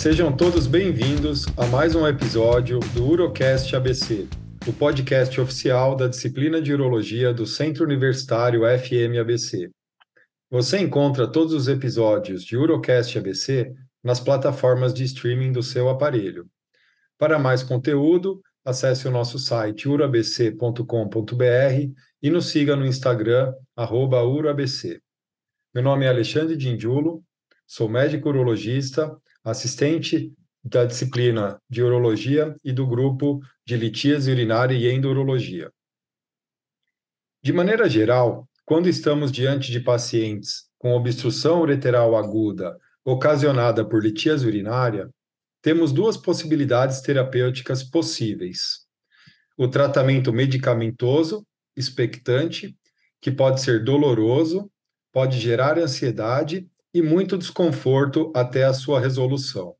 Sejam todos bem-vindos a mais um episódio do Urocast ABC, o podcast oficial da disciplina de Urologia do Centro Universitário FM-ABC. Você encontra todos os episódios de Urocast ABC nas plataformas de streaming do seu aparelho. Para mais conteúdo, acesse o nosso site urabc.com.br e nos siga no Instagram, urabc. Meu nome é Alexandre Dindiulo, sou médico urologista, assistente da disciplina de urologia e do grupo de litíase urinária e endurologia. De maneira geral, quando estamos diante de pacientes com obstrução ureteral aguda ocasionada por litíase urinária, temos duas possibilidades terapêuticas possíveis. O tratamento medicamentoso, expectante, que pode ser doloroso, pode gerar ansiedade e muito desconforto até a sua resolução.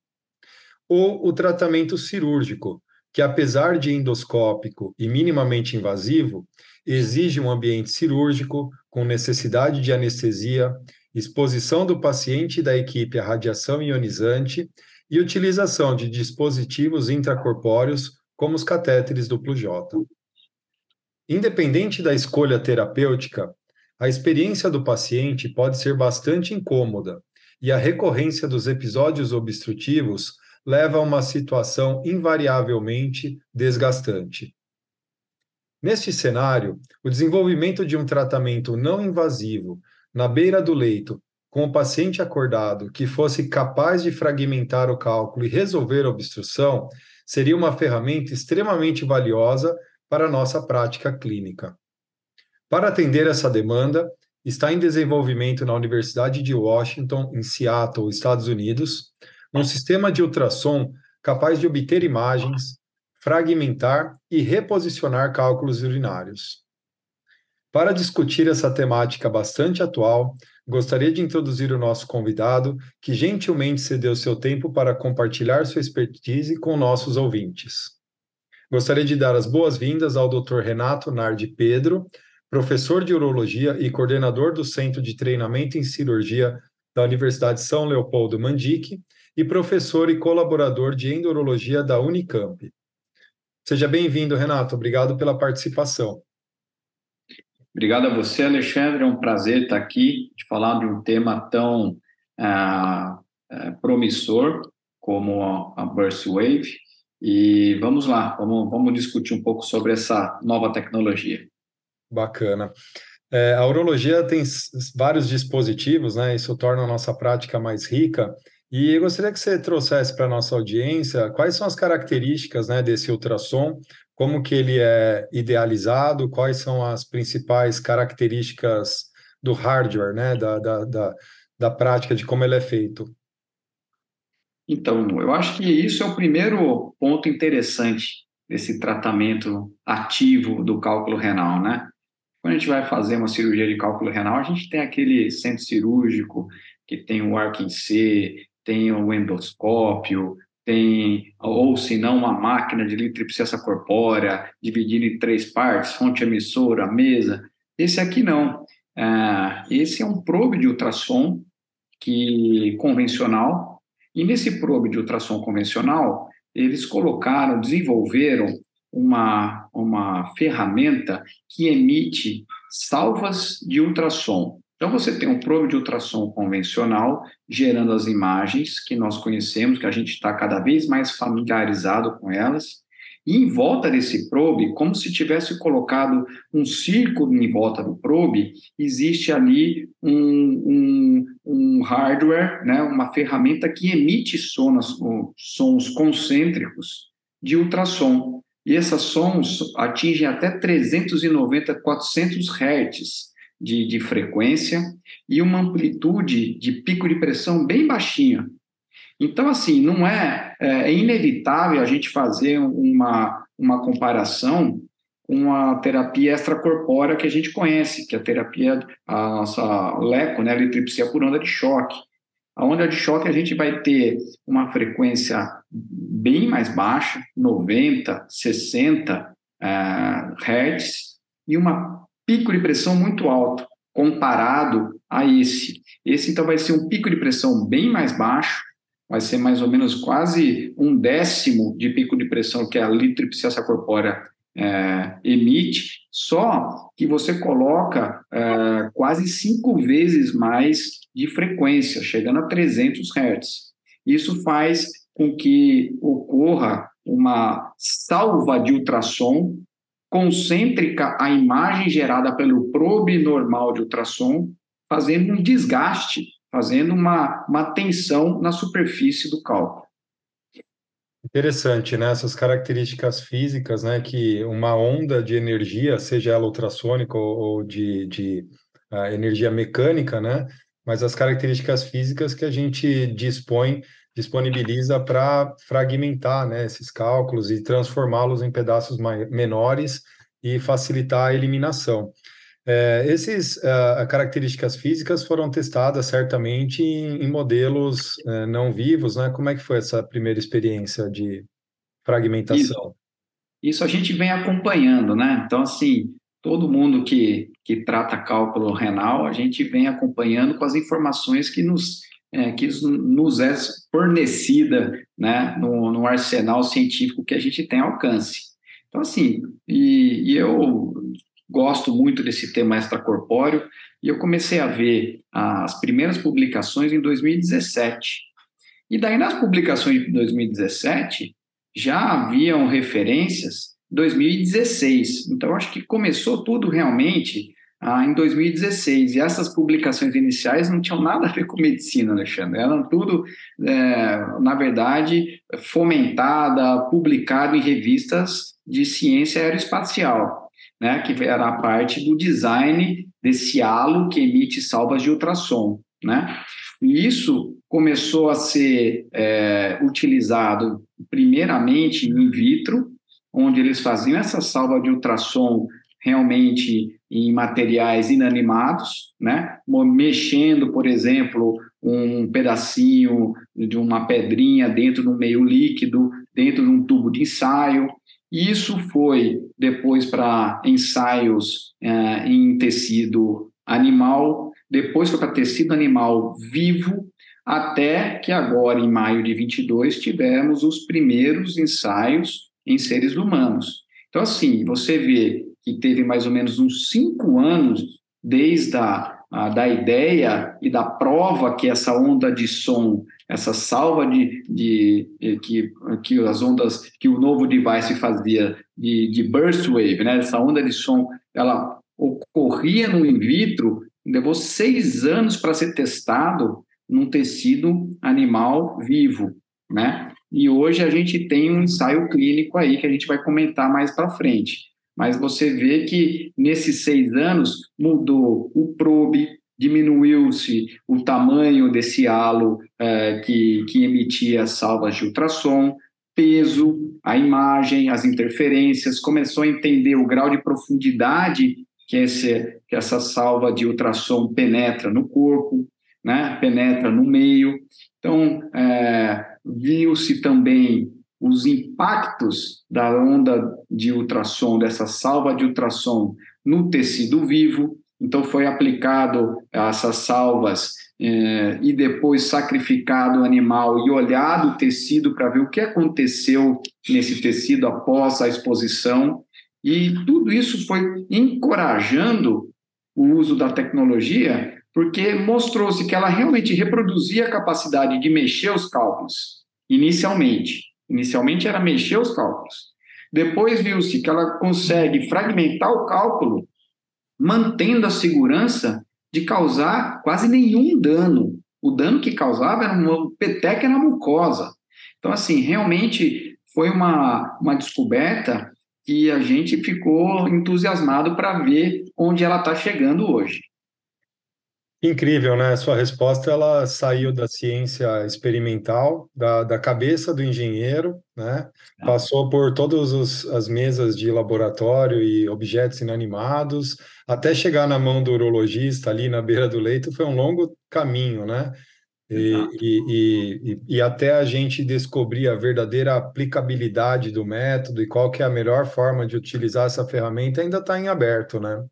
Ou o tratamento cirúrgico, que apesar de endoscópico e minimamente invasivo, exige um ambiente cirúrgico com necessidade de anestesia, exposição do paciente e da equipe à radiação ionizante e utilização de dispositivos intracorpóreos como os catéteres duplo J. Independente da escolha terapêutica, a experiência do paciente pode ser bastante incômoda e a recorrência dos episódios obstrutivos leva a uma situação invariavelmente desgastante. Neste cenário, o desenvolvimento de um tratamento não invasivo na beira do leito, com o paciente acordado, que fosse capaz de fragmentar o cálculo e resolver a obstrução, seria uma ferramenta extremamente valiosa para a nossa prática clínica. Para atender essa demanda, está em desenvolvimento na Universidade de Washington, em Seattle, Estados Unidos, um sistema de ultrassom capaz de obter imagens, fragmentar e reposicionar cálculos urinários. Para discutir essa temática bastante atual, gostaria de introduzir o nosso convidado, que gentilmente cedeu seu tempo para compartilhar sua expertise com nossos ouvintes. Gostaria de dar as boas-vindas ao Dr. Renato Nardi Pedro, professor de urologia e coordenador do Centro de Treinamento em Cirurgia da Universidade São Leopoldo Mandique e professor e colaborador de endurologia da Unicamp. Seja bem-vindo, Renato. Obrigado pela participação. Obrigado a você, Alexandre. É um prazer estar aqui de falar de um tema tão ah, ah promissor como a Burst Wave. E vamos lá, vamos, vamos discutir um pouco sobre essa nova tecnologia. Bacana. É, a urologia tem vários dispositivos, né? Isso torna a nossa prática mais rica. E eu gostaria que você trouxesse para a nossa audiência quais são as características né, desse ultrassom, como que ele é idealizado, quais são as principais características do hardware, né, da, da, da, da prática, de como ele é feito. Então, eu acho que isso é o primeiro ponto interessante desse tratamento ativo do cálculo renal, né? Quando a gente vai fazer uma cirurgia de cálculo renal, a gente tem aquele centro cirúrgico que tem o arco em C, tem o endoscópio, tem, ou se não, uma máquina de litripsessa corpórea, dividida em três partes, fonte emissora, mesa. Esse aqui não. É, esse é um probe de ultrassom que convencional, e nesse probe de ultrassom convencional, eles colocaram, desenvolveram uma, uma ferramenta que emite salvas de ultrassom. Então, você tem um probe de ultrassom convencional gerando as imagens que nós conhecemos, que a gente está cada vez mais familiarizado com elas, e em volta desse probe, como se tivesse colocado um círculo em volta do probe, existe ali um, um, um hardware, né, uma ferramenta que emite sons, sons concêntricos de ultrassom. E essas sons atingem até 390, 400 Hz de, de frequência e uma amplitude de pico de pressão bem baixinha. Então, assim, não é, é, é inevitável a gente fazer uma, uma comparação com a terapia extracorpórea que a gente conhece, que é a terapia, a nossa LECO, né, litripsia por onda de choque. A onda de choque a gente vai ter uma frequência bem mais baixa, 90, 60 uh, Hz, e uma pico de pressão muito alto comparado a esse. Esse então vai ser um pico de pressão bem mais baixo, vai ser mais ou menos quase um décimo de pico de pressão que a litripsessa corpórea é, emite, só que você coloca é, quase cinco vezes mais de frequência, chegando a 300 Hz. Isso faz com que ocorra uma salva de ultrassom concêntrica à imagem gerada pelo probe normal de ultrassom, fazendo um desgaste, fazendo uma, uma tensão na superfície do cálculo. Interessante, né? Essas características físicas, né? Que uma onda de energia, seja ela ultrassônica ou, de, de uh, energia mecânica, né? Mas as características físicas que a gente dispõe, disponibiliza para fragmentar, né? Esses cálculos e transformá-los em pedaços menores e facilitar a eliminação. É, essas uh, ah, características físicas foram testadas certamente em, em modelos uh, não vivos, né? Como é que foi essa primeira experiência de fragmentação? Isso, isso a gente vem acompanhando, né? Então, assim, todo mundo que, que trata cálculo renal, a gente vem acompanhando com as informações que nos, é, que nos é fornecida né, no, no arsenal científico que a gente tem alcance. Então, assim, e, e eu gosto muito desse tema extracorpóreo, e eu comecei a ver as primeiras publicações em 2017. E daí, nas publicações de 2017, já haviam referências 2016. Então, acho que começou tudo realmente ah, em 2016. E essas publicações iniciais não tinham nada a ver com medicina, Alexandre. Eram tudo, é, na verdade, fomentada, publicado em revistas de ciência aeroespacial né, que era a parte do design desse halo que emite salvas de ultrassom. Né? E isso começou a ser é, utilizado primeiramente in vitro, onde eles faziam essa salva de ultrassom realmente em materiais inanimados, né? mexendo, por exemplo, um pedacinho de uma pedrinha dentro de um meio líquido, dentro de um tubo de ensaio, isso foi depois para ensaios é, em tecido animal, depois foi para tecido animal vivo, até que agora, em maio de 22, tivemos os primeiros ensaios em seres humanos. Então, assim, você vê que teve mais ou menos uns cinco anos desde a, a da ideia e da prova que essa onda de som essa salva de, de, de, que, que as ondas que o novo device fazia de, de burst wave, né? Essa onda de som, ela ocorria no in vitro, levou seis anos para ser testado num tecido animal vivo, né? E hoje a gente tem um ensaio clínico aí que a gente vai comentar mais para frente. Mas você vê que nesses seis anos mudou o probe, diminuiu-se o tamanho desse halo é, que, que emitia salvas de ultrassom, peso, a imagem, as interferências, começou a entender o grau de profundidade que, esse, que essa salva de ultrassom penetra no corpo, né, penetra no meio. Então, é, viu-se também os impactos da onda de ultrassom, dessa salva de ultrassom no tecido vivo, então foi aplicado essas salvas é, e depois sacrificado o animal e olhado o tecido para ver o que aconteceu nesse tecido após a exposição. E tudo isso foi encorajando o uso da tecnologia, porque mostrou-se que ela realmente reproduzia a capacidade de mexer os cálculos, inicialmente. Inicialmente era mexer os cálculos. Depois viu-se que ela consegue fragmentar o cálculo mantendo a segurança de causar quase nenhum dano. O dano que causava era uma peteca na mucosa. Então, assim, realmente foi uma, uma descoberta que a gente ficou entusiasmado para ver onde ela está chegando hoje. Incrível, né? Sua resposta ela saiu da ciência experimental, da, da cabeça do engenheiro, né? Ah. Passou por todas as mesas de laboratório e objetos inanimados, até chegar na mão do urologista ali na beira do leito, foi um longo caminho, né? E, e, e, e, até a gente descobrir a verdadeira aplicabilidade do método e qual que é a melhor forma de utilizar essa ferramenta ainda está em aberto, né?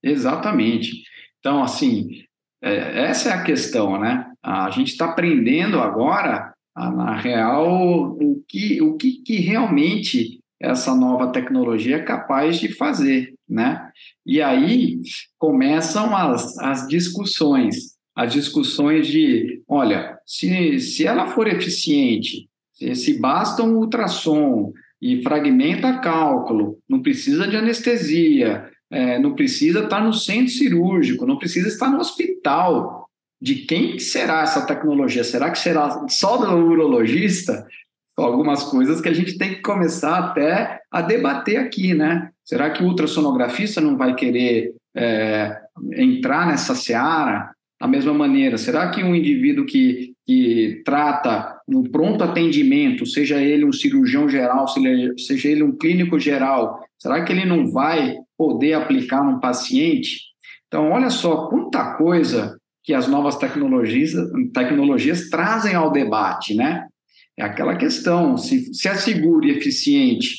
Exatamente. Então, assim, é, essa é a questão, né? A gente está aprendendo agora, na real, o que, o que, que realmente essa nova tecnologia é capaz de fazer, né? E aí começam as, as discussões, as discussões de, olha, se, se ela for eficiente, se, se basta um ultrassom e fragmenta cálculo, não precisa de anestesia, é, não precisa estar no centro cirúrgico, não precisa estar no hospital. De quem será essa tecnologia? Será que será só do urologista? algumas coisas que a gente tem que começar até a debater aqui, né? Será que o ultrassonografista não vai querer é, entrar nessa seara da mesma maneira? Será que um indivíduo que, que trata no pronto atendimento, seja ele um cirurgião geral, seja ele um clínico geral, será que ele não vai poder aplicar num paciente? Então, olha só quanta coisa que as novas tecnologias, tecnologias trazem ao debate, né? É aquela questão, se, se é seguro e eficiente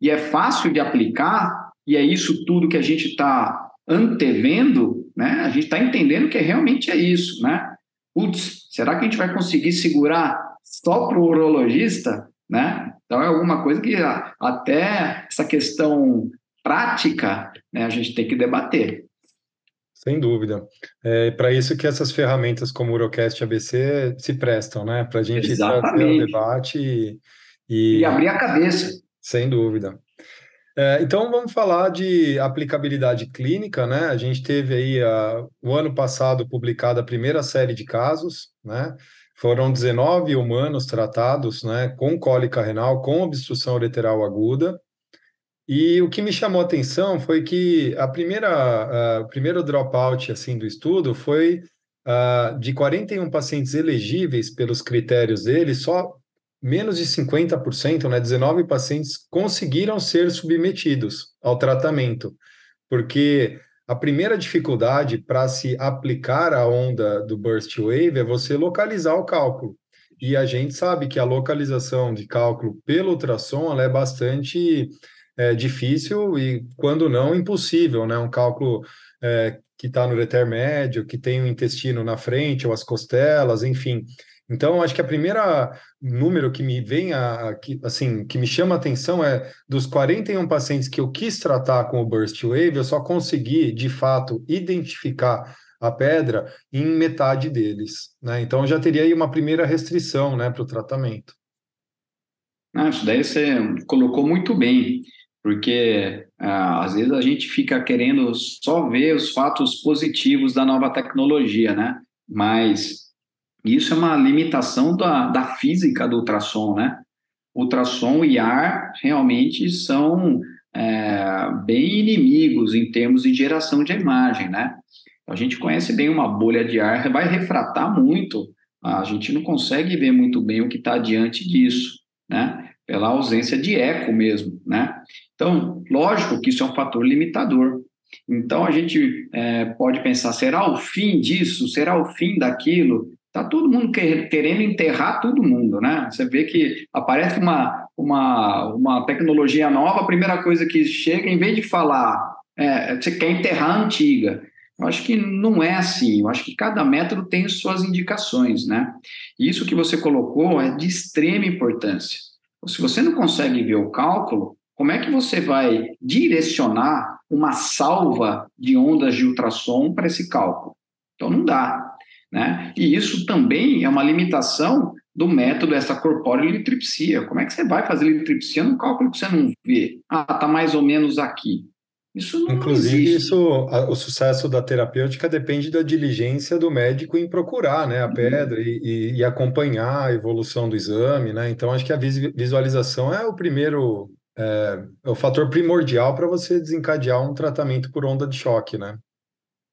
e é fácil de aplicar, e é isso tudo que a gente está antevendo, né? a gente está entendendo que realmente é isso. Né? Putz, será que a gente vai conseguir segurar só para o urologista? Né? Então é alguma coisa que até essa questão prática né, a gente tem que debater. Sem dúvida. É para isso que essas ferramentas como o Urocast ABC se prestam, né? Para a gente fazer o debate e, e, e, abrir a cabeça. Sem dúvida. É, então vamos falar de aplicabilidade clínica, né? A gente teve aí a, o ano passado publicada a primeira série de casos, né? Foram 19 humanos tratados, né, com cólica renal, com obstrução ureteral aguda, e o que me chamou a atenção foi que a primeira, uh, o primeiro dropout assim, do estudo foi uh, de 41 pacientes elegíveis pelos critérios dele, só menos de 50%, né, 19 pacientes conseguiram ser submetidos ao tratamento, porque a primeira dificuldade para se aplicar a onda do burst wave é você localizar o cálculo. E a gente sabe que a localização de cálculo pelo ultrassom é bastante é, difícil e, quando não, impossível, né? Um cálculo é, que está no ureter médio, que tem o intestino na frente ou as costelas, enfim. Então, acho que a primeira número que me vem a, a que, assim, que me chama a atenção é dos 41 pacientes que eu quis tratar com o burst wave, eu só consegui, de fato, identificar a pedra em metade deles, né? Então, já teria aí uma primeira restrição, né, para o tratamento. Ah, isso daí você colocou muito bem porque ah, às vezes a gente fica querendo só ver os fatos positivos da nova tecnologia, né? Mas isso é uma limitação da, da física do ultrassom, né? Ultrassom e ar realmente são é, bem inimigos em termos de geração de imagem, né? A gente conhece bem uma bolha de ar, vai refratar muito, a gente não consegue ver muito bem o que está diante disso, né? Pela ausência de eco mesmo, né? Então, lógico que isso é um fator limitador. Então, a gente é, pode pensar: será o fim disso? Será o fim daquilo? Está todo mundo querendo enterrar todo mundo, né? Você vê que aparece uma, uma, uma tecnologia nova, a primeira coisa que chega, em vez de falar, é, você quer enterrar a antiga. Eu acho que não é assim. Eu acho que cada método tem suas indicações, né? E isso que você colocou é de extrema importância. Se você não consegue ver o cálculo, como é que você vai direcionar uma salva de ondas de ultrassom para esse cálculo? Então não dá. Né? E isso também é uma limitação do método essa corpórea litripsia. Como é que você vai fazer litripsia num cálculo que você não vê? Ah, está mais ou menos aqui. Isso não Inclusive, existe. isso, o sucesso da terapêutica depende da diligência do médico em procurar né, a uhum. pedra e, e, e acompanhar a evolução do exame. Né? Então, acho que a visualização é o primeiro é, é o fator primordial para você desencadear um tratamento por onda de choque, né?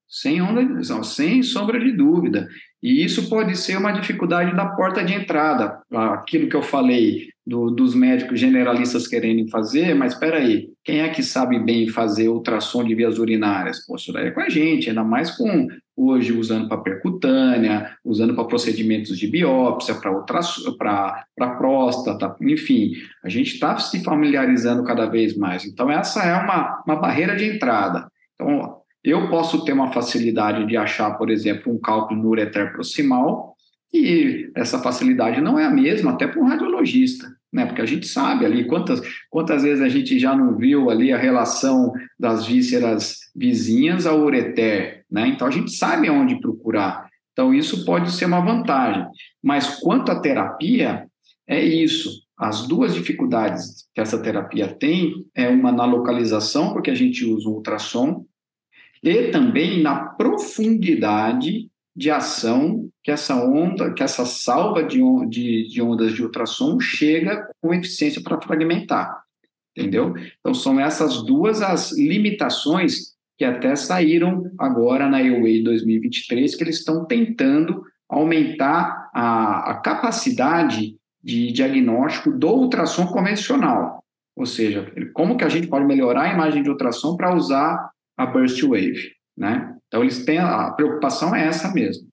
Sem onda, não, sem sombra de dúvida. E isso pode ser uma dificuldade da porta de entrada. Aquilo que eu falei do, dos médicos generalistas querendo fazer, mas espera aí, quem é que sabe bem fazer ultrassom de vias urinárias? Pô, isso daí é com a gente, ainda mais com hoje usando para percutânea, usando para procedimentos de biópsia, para próstata, enfim, a gente está se familiarizando cada vez mais. Então, essa é uma, uma barreira de entrada. Então, eu posso ter uma facilidade de achar, por exemplo, um cálculo no ureter proximal, E essa facilidade não é a mesma até para um radiologista, né? Porque a gente sabe ali quantas, quantas vezes a gente já não viu ali a relação das vísceras vizinhas ao ureter, né? Então a gente sabe aonde procurar. Então isso pode ser uma vantagem. Mas quanto à terapia, é isso. As duas dificuldades que essa terapia tem é uma na localização, porque a gente usa um ultrassom, e também na profundidade de ação que essa onda, que essa salva de, de, de ondas de ultrassom chega com eficiência para fragmentar, entendeu? Então são essas duas as limitações que até saíram agora na EUA 2023 que eles estão tentando aumentar a, a capacidade de diagnóstico do ultrassom convencional, ou seja, como que a gente pode melhorar a imagem de ultrassom para usar a burst wave, né? Então, eles têm a preocupação é essa mesmo.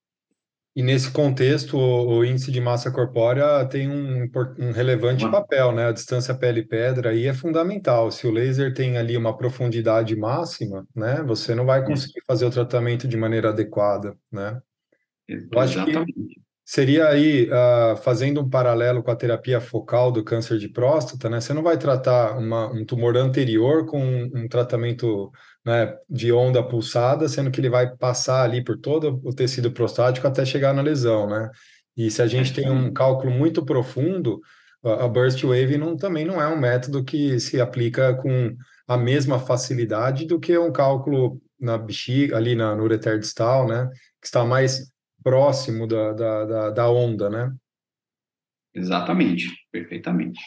E nesse contexto, o, o índice de massa corpórea tem um, um relevante papel, né? A distância pele-pedra aí é fundamental. Se o laser tem ali uma profundidade máxima, né? Você não vai conseguir fazer o tratamento de maneira adequada, né? Eu acho que seria aí, uh, fazendo um paralelo com a terapia focal do câncer de próstata, né? Você não vai tratar uma, um tumor anterior com um, um tratamento né, de onda pulsada, sendo que ele vai passar ali por todo o tecido prostático até chegar na lesão, né? E se a gente tem um cálculo muito profundo, a burst wave não, também não é um método que se aplica com a mesma facilidade do que um cálculo na bexiga, ali na, no ureter distal, né? Que está mais próximo da, da, da, da onda, né? Exatamente, perfeitamente.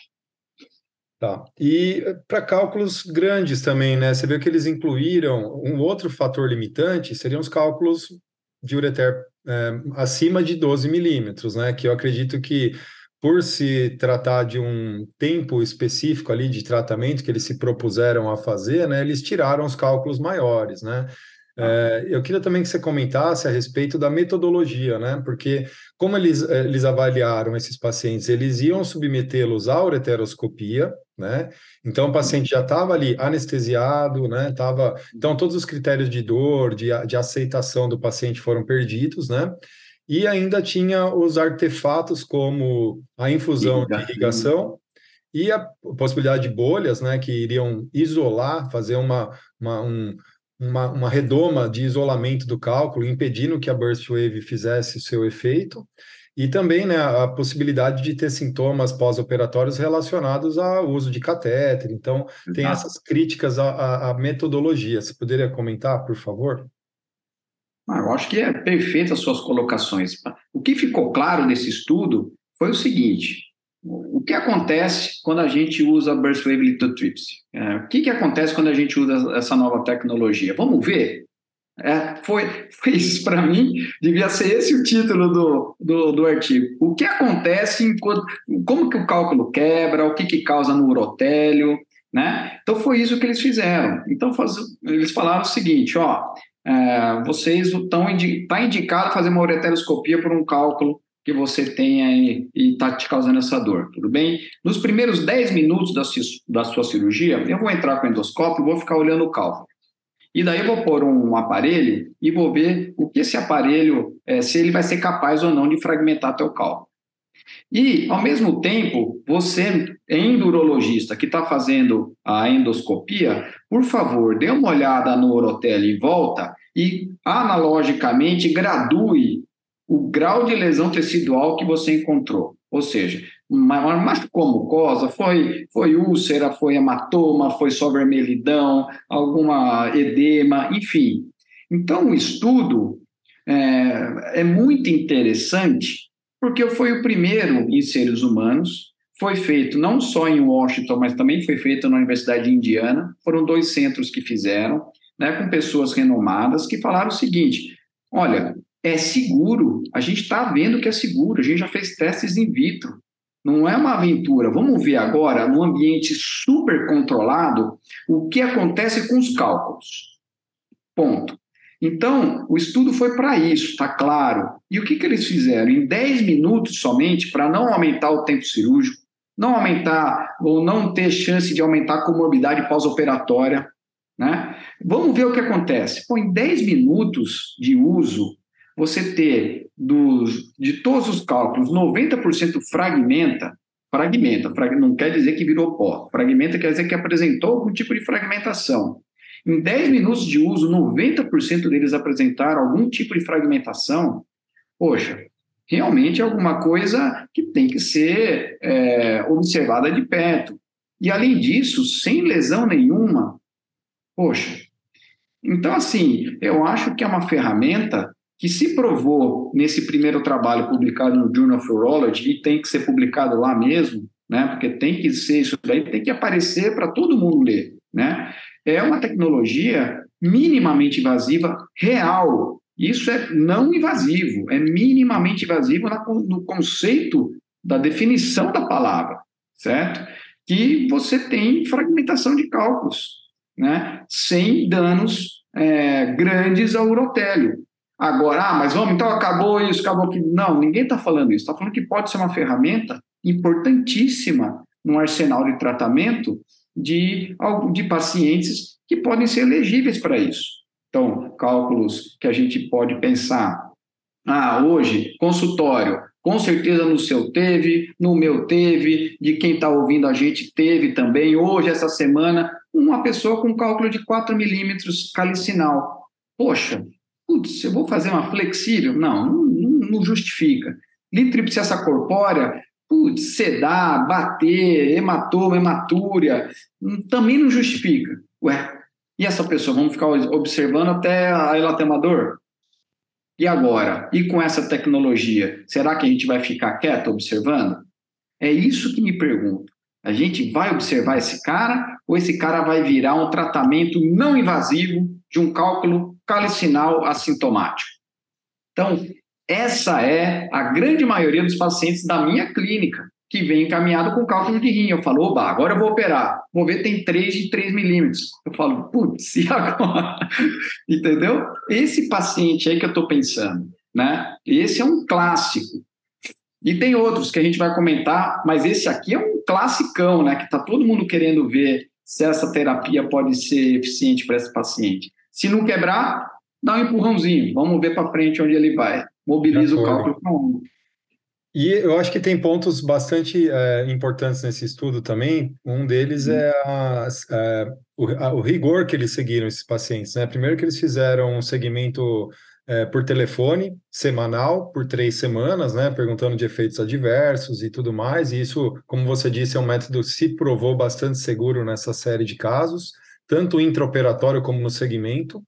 Tá. E eh, para cálculos grandes também, né? Você viu que eles incluíram um outro fator limitante, seriam os cálculos de ureter é, acima de 12 milímetros, né? Que eu acredito que por se tratar de um tempo específico ali de tratamento que eles se propuseram a fazer, né? Eles tiraram os cálculos maiores, né? É, eu queria também que você comentasse a respeito da metodologia, né? Porque como eles, eh, eles avaliaram esses pacientes, eles iam submetê-los à ureteroscopia, né? Então o paciente já estava ali anestesiado, né? Tava, então todos os critérios de dor, de, de aceitação do paciente foram perdidos, né? E ainda tinha os artefatos como a infusão de irrigação e a possibilidade de bolhas, né? Que iriam isolar, fazer uma, uma um, uma, uma redoma de isolamento do cálculo, impedindo que a burst wave fizesse o seu efeito, e também né, a possibilidade de ter sintomas pós-operatórios relacionados ao uso de catéter. Então, tem essas críticas à, à, metodologia. Você poderia comentar, por favor? Ah, eu acho que é perfeito as suas colocações. O que ficou claro nesse estudo foi o seguinte: o que acontece quando a gente usa Burst Wave Lithotripsy? É, o que, que acontece quando a gente usa essa nova tecnologia? Vamos ver? É, foi, foi isso para mim, devia ser esse o título do, do, do, artigo. O que acontece enquanto. Como que o cálculo quebra, o que, que causa no urotélio, né? Então foi isso que eles fizeram. Então faz, eles falaram o seguinte: ó, é, vocês estão indi tá indicado fazer uma ureteroscopia por um cálculo que você tenha e está te causando essa dor, tudo bem? Nos primeiros 10 minutos da, da sua cirurgia, eu vou entrar com o endoscópio e vou ficar olhando o cálculo. E daí eu vou pôr um aparelho e vou ver o que esse aparelho, é, se ele vai ser capaz ou não de fragmentar teu cálculo. E, ao mesmo tempo, você, endurologista que está fazendo a endoscopia, por favor, dê uma olhada no urotélio em volta e, analogicamente, gradue o grau de lesão tecidual que você encontrou. Ou seja, machucou mucosa, foi, foi úlcera, foi hematoma, foi só vermelhidão, alguma edema, enfim. Então, o estudo é, é muito interessante porque foi o primeiro em seres humanos, foi feito não só em Washington, mas também foi feito na Universidade de Indiana. Foram dois centros que fizeram, né, com pessoas renomadas, que falaram o seguinte: olha, é seguro. A gente está vendo que é seguro. A gente já fez testes in vitro. Não é uma aventura. Vamos ver agora, num ambiente super controlado, o que acontece com os cálculos. Ponto. Então, o estudo foi para isso, está claro. E o que, que eles fizeram? Em 10 minutos somente, para não aumentar o tempo cirúrgico, não aumentar ou não ter chance de aumentar a comorbidade pós-operatória, né? Vamos ver o que acontece. Pô, em 10 minutos de uso, você ter dos, de todos os cálculos, 90% fragmenta, fragmenta, não quer dizer que virou pó, fragmenta quer dizer que apresentou algum tipo de fragmentação. Em 10 minutos de uso, 90% deles apresentaram algum tipo de fragmentação. Poxa, realmente é alguma coisa que tem que ser é, observada de perto. E, além disso, sem lesão nenhuma, poxa. Então, assim, eu acho que é uma ferramenta que se provou nesse primeiro trabalho publicado no Journal of Urology, e tem que ser publicado lá mesmo, né, porque tem que ser isso daí, tem que aparecer para todo mundo ler, né? É uma tecnologia minimamente invasiva real. Isso é não invasivo, é minimamente invasivo no conceito da definição da palavra, certo? Que você tem fragmentação de cálculos, né? Sem danos é, grandes ao urotélio. Agora, ah, mas vamos, então acabou isso, acabou que. Não, ninguém está falando isso. Está falando que pode ser uma ferramenta importantíssima no arsenal de tratamento de, de pacientes que podem ser elegíveis para isso. Então, cálculos que a gente pode pensar. Ah, hoje, consultório, com certeza no seu teve, no meu teve, de quem está ouvindo a gente teve também. Hoje, essa semana, uma pessoa com cálculo de 4 milímetros calicinal. Poxa, putz, eu vou fazer uma flexível? Não, não, não justifica. Litripsessa corpórea, putz, sedar, bater, hematoma, hematúria, também não justifica. Ué, e essa pessoa, vamos ficar observando até ela ter uma dor? E agora? E com essa tecnologia, será que a gente vai ficar quieto observando? É isso que me pergunto. A gente vai observar esse cara ou esse cara vai virar um tratamento não invasivo de um cálculo calicinal assintomático? Então, essa é a grande maioria dos pacientes da minha clínica que vem encaminhado com cálculo de rim. Eu falo, oba, agora eu vou operar. Vou ver, tem 3 de 3 milímetros. Eu falo, putz, e agora? Entendeu? Esse paciente aí que eu estou pensando, né? Esse é um clássico. E tem outros que a gente vai comentar, mas esse aqui é um classicão, né? Que está todo mundo querendo ver se essa terapia pode ser eficiente para esse paciente. Se não quebrar, dá um empurrãozinho. Vamos ver para frente onde ele vai. Mobiliza o cálculo para. E eu acho que tem pontos bastante é, importantes nesse estudo também. Um deles é, a, é, o, a, o, rigor que eles seguiram esses pacientes. Né? Primeiro que eles fizeram um segmento é, por telefone, semanal, por três semanas, né, perguntando de efeitos adversos e tudo mais, e isso, como você disse, é um método que se provou bastante seguro nessa série de casos, tanto intraoperatório como no segmento,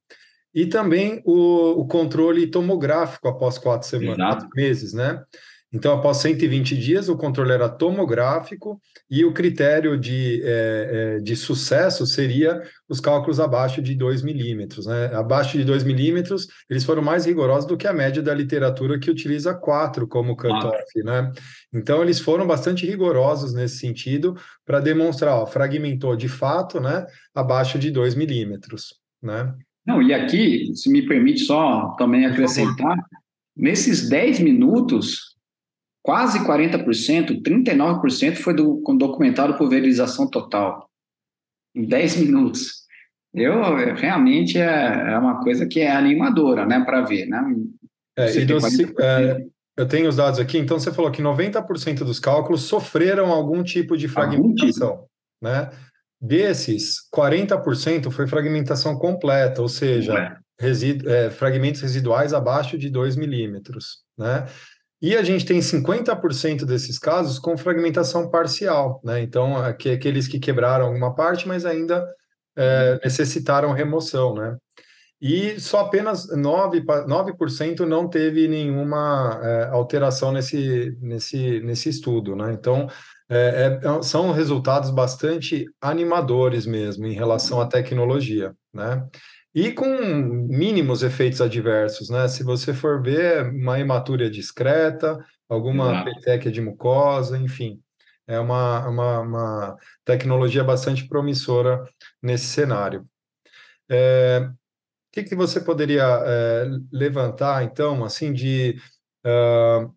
e também o, o controle tomográfico após quatro semanas, quatro meses, né? Então, após 120 dias, o controle era tomográfico e o critério de, é, é, de sucesso seria os cálculos abaixo de 2 milímetros. Né? Abaixo de 2 milímetros, eles foram mais rigorosos do que a média da literatura que utiliza 4 como cutoff. Né? Então, eles foram bastante rigorosos nesse sentido para demonstrar, ó, fragmentou de fato né, abaixo de 2 milímetros. Né? Não, e aqui, se me permite só também acrescentar, nesses 10 minutos, quase 40%, 39% foi do, documentado por verização total, em 10 minutos. Eu, realmente é, é uma coisa que é animadora, né, para ver, né? É, e é, eu tenho os dados aqui, então você falou que 90% dos cálculos sofreram algum tipo de fragmentação, tipo. né? Desses, 40% foi fragmentação completa, ou seja, residu é, fragmentos residuais abaixo de 2 milímetros, né? E a gente tem 50% desses casos com fragmentação parcial, né? Então, aqui, aqueles que quebraram alguma parte, mas ainda é, uhum. necessitaram remoção, né? E só apenas 9%, 9 não teve nenhuma é, alteração nesse, nesse, nesse estudo, né? Então, é, é, são resultados bastante animadores mesmo em relação à tecnologia, né? E com mínimos efeitos adversos, né? Se você for ver, uma hematúria discreta, alguma petequia de mucosa, enfim. É uma, uma, uma tecnologia bastante promissora nesse cenário. É, o que, que você poderia é, levantar, então, assim, de... Uh,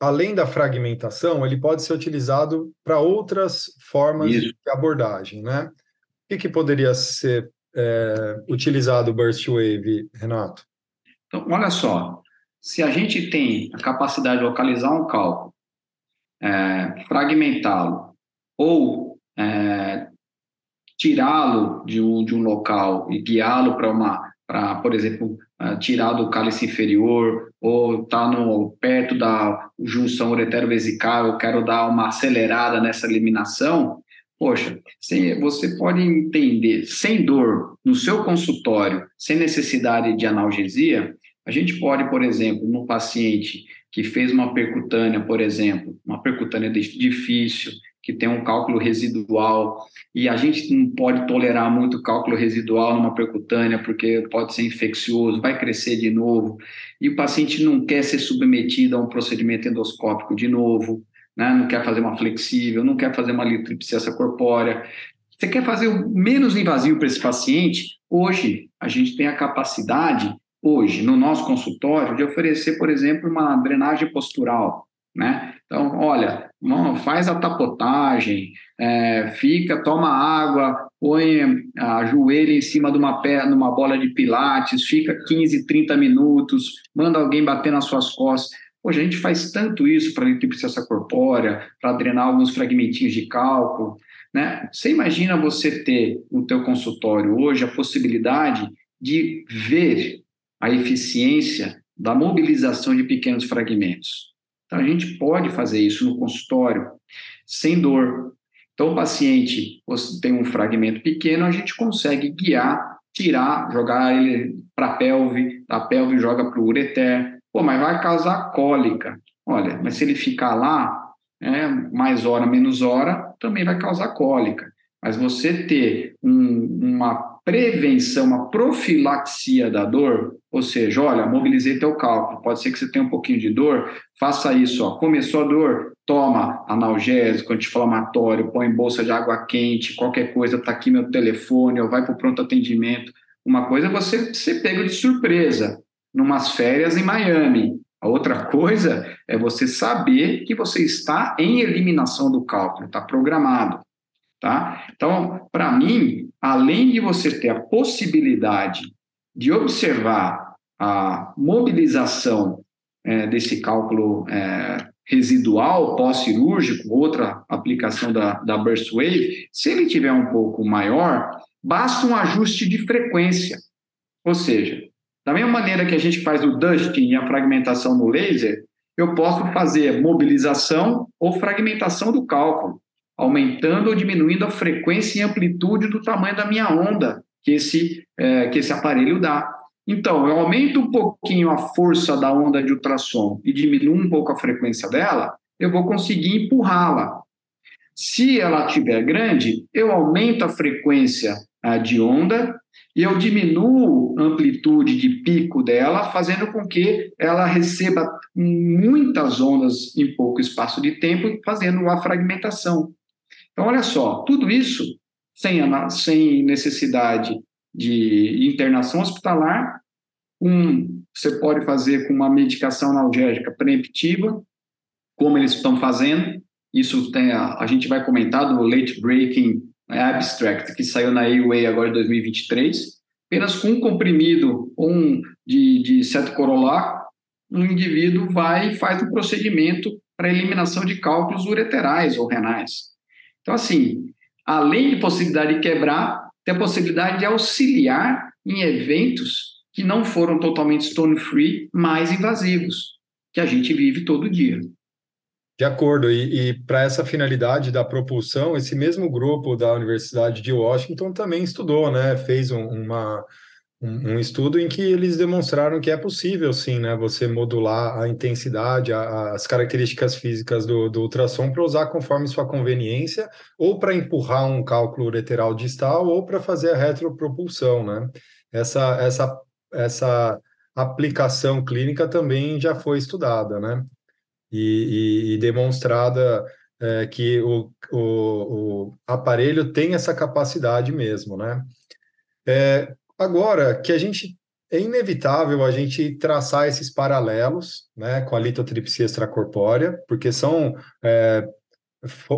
além da fragmentação, ele pode ser utilizado para outras formas Isso. de abordagem, né? O que, que poderia ser é, utilizado o Burst Wave, Renato? Então, olha só, se a gente tem a capacidade de localizar um cálculo, é, fragmentá-lo ou é, tirá-lo de um, de um local e guiá-lo para uma, para, por exemplo, uh, tirar do cálice inferior ou tá no perto da junção uretero-vesical, eu quero dar uma acelerada nessa eliminação, poxa, você pode entender sem dor no seu consultório, sem necessidade de analgesia, a gente pode, por exemplo, no paciente que fez uma percutânea, por exemplo, uma percutânea difícil, que tem um cálculo residual, e a gente não pode tolerar muito cálculo residual numa percutânea, porque pode ser infeccioso, vai crescer de novo, e o paciente não quer ser submetido a um procedimento endoscópico de novo, né? não quer fazer uma flexível, não quer fazer uma litripsessa corpórea. Você quer fazer o menos invasivo para esse paciente? Hoje, a gente tem a capacidade, hoje, no nosso consultório, de oferecer, por exemplo, uma drenagem postural, né? Então, olha, faz a tapotagem, é, fica, toma água, põe a joelha em cima de uma perna, numa bola de pilates, fica 15, 30 minutos, manda alguém bater nas suas costas. Hoje a gente faz tanto isso para litripsessa corpórea, para drenar alguns fragmentinhos de cálculo, né? Você imagina você ter no teu consultório hoje a possibilidade de ver a eficiência da mobilização de pequenos fragmentos. Então, a gente pode fazer isso no consultório sem dor. Então, o paciente tem um fragmento pequeno, a gente consegue guiar, tirar, jogar ele para a pelve, da pelve joga para o ureter. Pô, mas vai causar cólica. Olha, mas se ele ficar lá, é, mais hora, menos hora, também vai causar cólica. Mas você ter um, uma prevenção, uma profilaxia da dor, ou seja, olha, mobilizei teu cálculo, pode ser que você tenha um pouquinho de dor, faça isso, ó, começou a dor, toma analgésico, anti-inflamatório, põe bolsa de água quente, qualquer coisa, tá aqui meu telefone, ou vai para o pronto atendimento. Uma coisa é você ser pego de surpresa, numas férias em Miami. A outra coisa é você saber que você está em eliminação do cálculo, está programado. Tá? Então, para mim, além de você ter a possibilidade de observar a mobilização é, desse cálculo é, residual pós-cirúrgico, outra aplicação da, da burst wave, se ele tiver um pouco maior, basta um ajuste de frequência. Ou seja, da mesma maneira que a gente faz o dusting e a fragmentação no laser, eu posso fazer mobilização ou fragmentação do cálculo aumentando ou diminuindo a frequência e amplitude do tamanho da minha onda que esse, é, que esse aparelho dá. Então, eu aumento um pouquinho a força da onda de ultrassom e diminuo um pouco a frequência dela, eu vou conseguir empurrá-la. Se ela estiver grande, eu aumento a frequência de onda e eu diminuo a amplitude de pico dela, fazendo com que ela receba muitas ondas em pouco espaço de tempo, fazendo a fragmentação. Então, olha só, tudo isso sem, sem necessidade de internação hospitalar, um, você pode fazer com uma medicação analgésica preemptiva, como eles estão fazendo. Isso tem a, a gente vai comentar do late breaking abstract que saiu na AUA agora em 2023. Apenas com um comprimido um de, de cetocorolaco, um indivíduo vai e faz um procedimento para eliminação de cálculos ureterais ou renais. Então, assim, além de possibilidade de quebrar, tem a possibilidade de auxiliar em eventos que não foram totalmente stone-free, mais invasivos, que a gente vive todo dia. De acordo, e, e para essa finalidade da propulsão, esse mesmo grupo da Universidade de Washington também estudou, né? Fez um, uma, um, um, estudo em que eles demonstraram que é possível, sim, né, você modular a intensidade, a, as características físicas do, do ultrassom para usar conforme sua conveniência, ou para empurrar um cálculo ureteral distal, ou para fazer a retropropulsão, né? Essa, essa, essa aplicação clínica também já foi estudada, né? E, e, e demonstrada é, que o, o, o aparelho tem essa capacidade mesmo, né? É, Agora, que a gente é inevitável a gente traçar esses paralelos né, com a litotripsia extracorpórea, porque são é,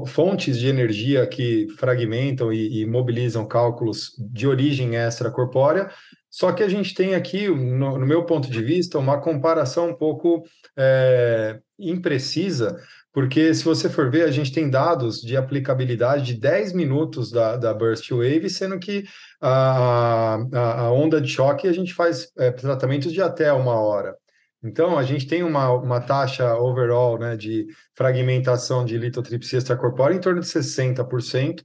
fontes de energia que fragmentam e, e, mobilizam cálculos de origem extracorpórea. Só que a gente tem aqui, no, no meu ponto de vista, uma comparação um pouco é, imprecisa, porque se você for ver, a gente tem dados de aplicabilidade de 10 minutos da, da Burst Wave, sendo que a, a, a onda de choque a gente faz é, tratamentos de até uma hora. Então, a gente tem uma, uma taxa overall né, de fragmentação de litotripsia extracorpórea em torno de 60%